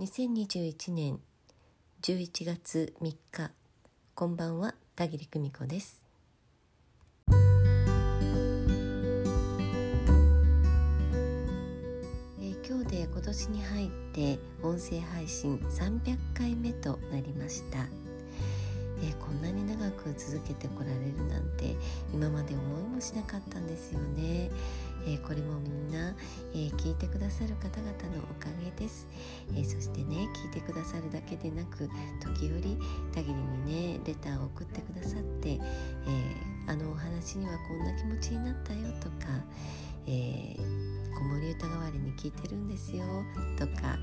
2021年11月3日こんばんは田切久美子です。え今日で今年に入って音声配信300回目となりました。えーこんなに長く続けてこられるなんて今まで思いもしなかったんですよね、えーこれもみんな、えー聞いてくださる方々のおかげです、えそしてね聞いてくださるだけでなく時折たぎりにねレターを送ってくださって、えあのお話にはこんな気持ちになったよとか、え子守歌代わりに聞いてるんですよとか、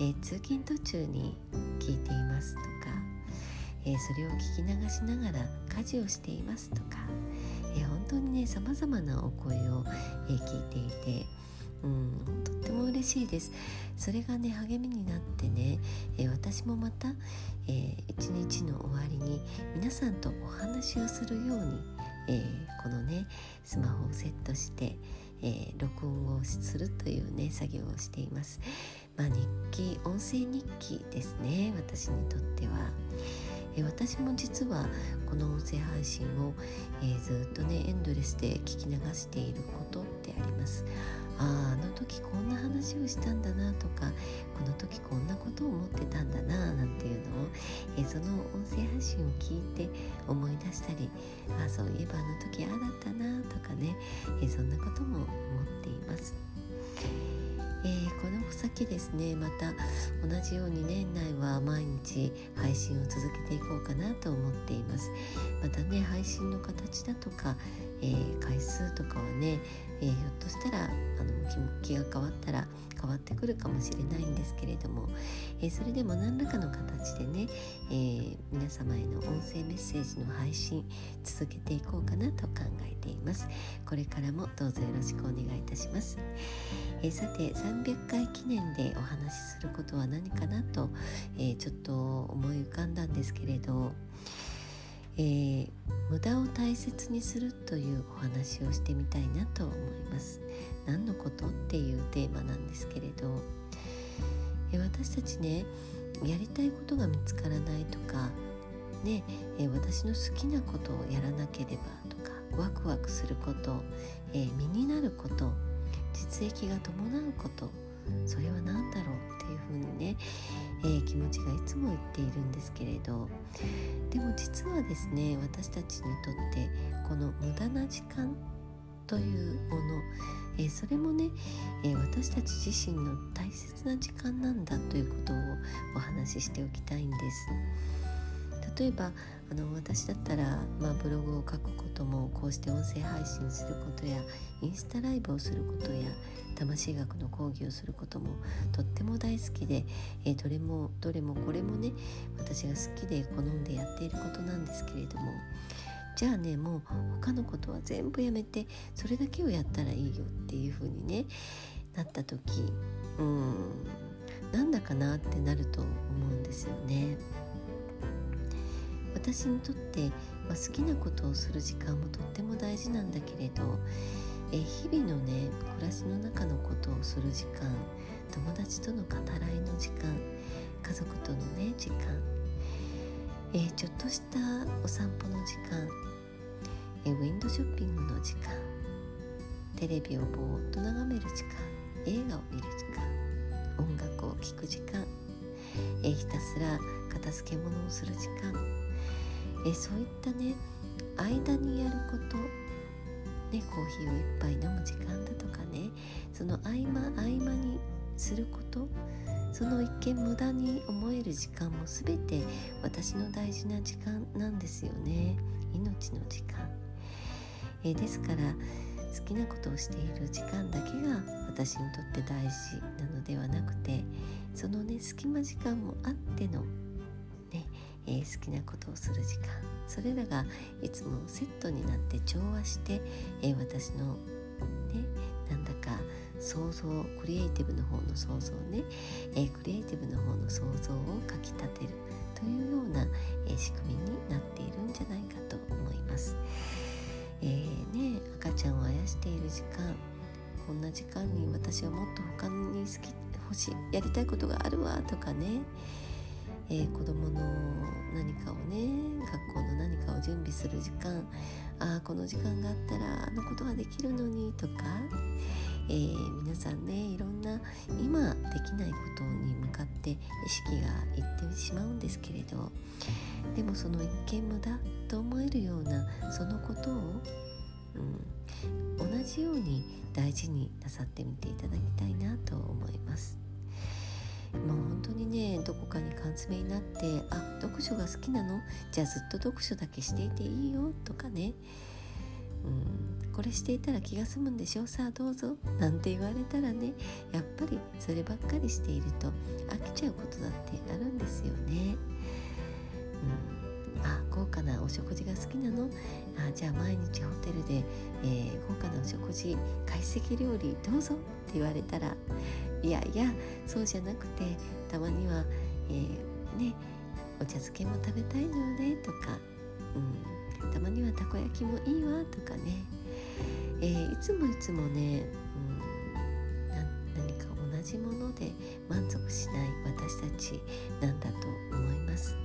え通勤途中に聞いていますとか、えーそれを聞き流しながら家事をしていますとか、えー本当にねさまざまなお声を、えー聞いていて、うん、とっても嬉しいですそれがね励みになってね、えー私もまた、えー一日の終わりに皆さんとお話をするように、えーこのねスマホをセットして、え録音をするというね作業をしています。まあ、日記音声日記ですね私にとっては。私も実はこの音声配信を、えずっとねエンドレスで聞き流していることってあります。あああの時こんな話をしたんだなとかこの時こんなことを思ってたんだななんていうのを、えその音声配信を聞いて思い出したりあそういえばあの時ああだったなとかね、えそんなことも思っています。えーこの先ですねまた同じように年内は毎日配信を続けていこうかなと思っています。またね配信の形だとか、えー回数とかはね、えーひょっとしたらあの気が変わったら変わってくるかもしれないんですけれども、えーそれでも何らかの形でね、え皆様への音声メッセージの配信続けていこうかなと考えています。これからもどうぞよろしくお願いいたします。えさて300回記念でお話しすることは何かなと、えちょっと思い浮かんだんですけれど、えー無駄を大切にするというお話をしてみたいなと思います。何のことっていうテーマなんですけれど、えー私たちねやりたいことが見つからないとかね、えー私の好きなことをやらなければとかワクワクすること、え身になること実益が伴うことそれは何だろうっていうふうにね、えー気持ちがいつも言っているんですけれどでも実はですね私たちにとってこの無駄な時間というもの、えーそれもね、えー私たち自身の大切な時間なんだということをお話ししておきたいんです。例えばあの私だったら、まあ、ブログを書くこともこうして音声配信することやインスタライブをすることや魂学の講義をすることもとっても大好きで、えーどれもどれもこれもね私が好きで好んでやっていることなんですけれどもじゃあねもう他のことは全部やめてそれだけをやったらいいよっていう風にねなった時うんなんだかなってなると思うんですよね。私にとって、まあ、好きなことをする時間もとっても大事なんだけれど、え日々のね暮らしの中のことをする時間友達との語らいの時間家族とのね時間、えちょっとしたお散歩の時間、えウィンドショッピングの時間テレビをぼーっと眺める時間映画を見る時間音楽を聴く時間、えひたすら片付け物をする時間えそういったね間にやること、ね、コーヒーを一杯飲む時間だとかねその合間合間にすることその一見無駄に思える時間も全て私の大事な時間なんですよね。命の時間。えですから好きなことをしている時間だけが私にとって大事なのではなくてそのね隙間時間もあっての好きなことをする時間。それらがいつもセットになって調和して、えー私のねなんだか想像クリエイティブの方の想像ね、えークリエイティブの方の想像をかきたてるというような、えー仕組みになっているんじゃないかと思います。えーね赤ちゃんをあやしている時間。こんな時間に私はもっと他に好き欲しいやりたいことがあるわとかね、えー、子供の何かをね学校の何かを準備する時間。ああこの時間があったらあのことができるのにとか、えー、皆さんねいろんな今できないことに向かって意識がいってしまうんですけれど。でもその一見無駄と思えるようなそのことを、うん、同じように大事になさってみていただきたいなと思います。もう本当にねどこかに缶詰になって「あ読書が好きなの？じゃあずっと読書だけしていていいよ」とかね。うんこれしていたら気が済むんでしょ？さあどうぞ。なんて言われたらねやっぱりそればっかりしていると飽きちゃうことだってあるんですよね。うん、あ豪華なお食事が好きなの？あじゃあ毎日ホテルで、えー、豪華なお食事懐石料理どうぞって言われたらいやいやそうじゃなくてたまには、えー、ねお茶漬けも食べたいのよねとか、うん、たまにはたこ焼きもいいわとかね、えー、いつもいつもね、うん、何か同じもので満足しない私たちなんだと思います。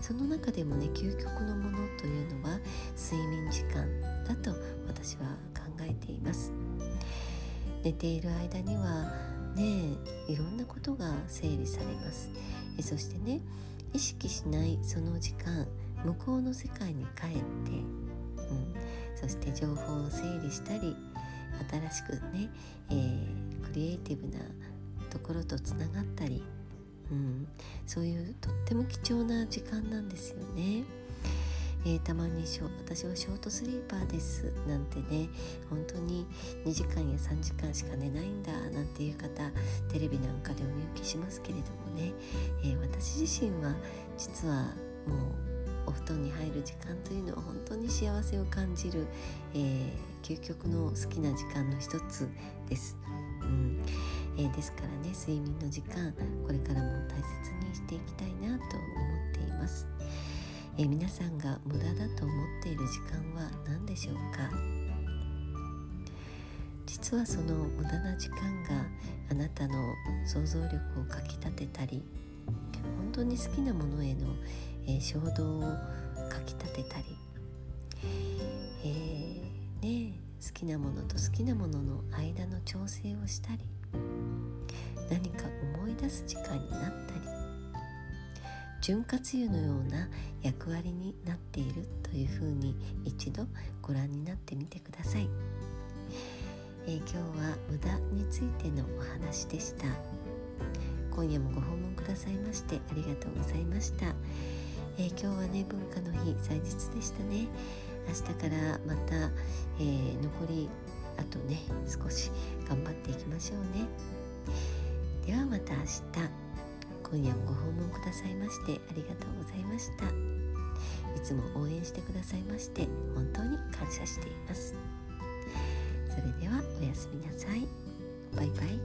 その中でもね究極のものというのは睡眠時間だと私は考えています。寝ている間にはねいろんなことが整理されます。えそしてね意識しないその時間向こうの世界に帰って、うん、そして情報を整理したり新しくね、えー、クリエイティブなところとつながったり、うん、そういうとっても貴重な時間なんですよね。えー、たまに私はショートスリーパーですなんてね本当に2時間や3時間しか寝ないんだなんていう方テレビなんかでお見受けしますけれどもね、えー、私自身は実はもうお布団に入る時間というのは本当に幸せを感じる、えー、究極の好きな時間の一つです。うんえー、ですからね睡眠の時間これからも大切にしていきたいなと思っています。え皆さんが無駄だと思っている時間は何でしょうか？実はその無駄な時間があなたの想像力をかきたてたり本当に好きなものへの、えー、衝動をかきたてたり、えー、ね、好きなものと好きなものの間の調整をしたり何か思い出す時間になったり。潤滑油のような役割になっているというふうに一度ご覧になってみてください、えー、今日は無駄についてのお話でした。今夜もご訪問くださいましてありがとうございました、えー、今日はね文化の日祭日でしたね。明日からまた、えー、残りあとね少し頑張っていきましょうね。ではまた明日。今夜もご訪問くださいましてありがとうございました。いつも応援してくださいまして本当に感謝しています。それではおやすみなさい。バイバイ。